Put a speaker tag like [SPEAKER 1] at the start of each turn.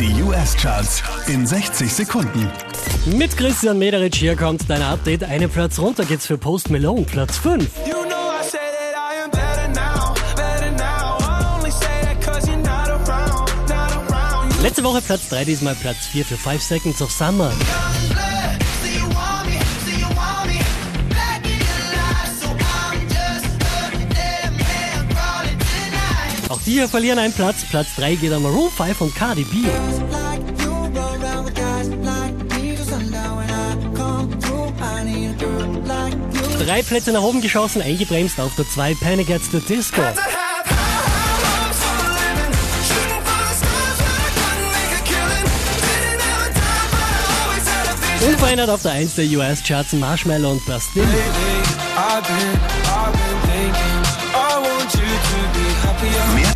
[SPEAKER 1] Die US-Charts in 60 Sekunden.
[SPEAKER 2] Mit Christian Mederich hier kommt dein Update. Eine Platz runter geht's für Post Malone, Platz 5.
[SPEAKER 3] You know better now, better now. Not around, not around.
[SPEAKER 2] Letzte Woche Platz 3, diesmal Platz 4 für 5 Seconds of Summer. Auch die hier verlieren einen Platz. Platz 3 geht an Maroon 5 und Cardi B. Drei Plätze nach oben geschossen, eingebremst auf der 2 Panic at the Disco. Unverändert auf der 1 der US-Charts Marshmallow und Bastille.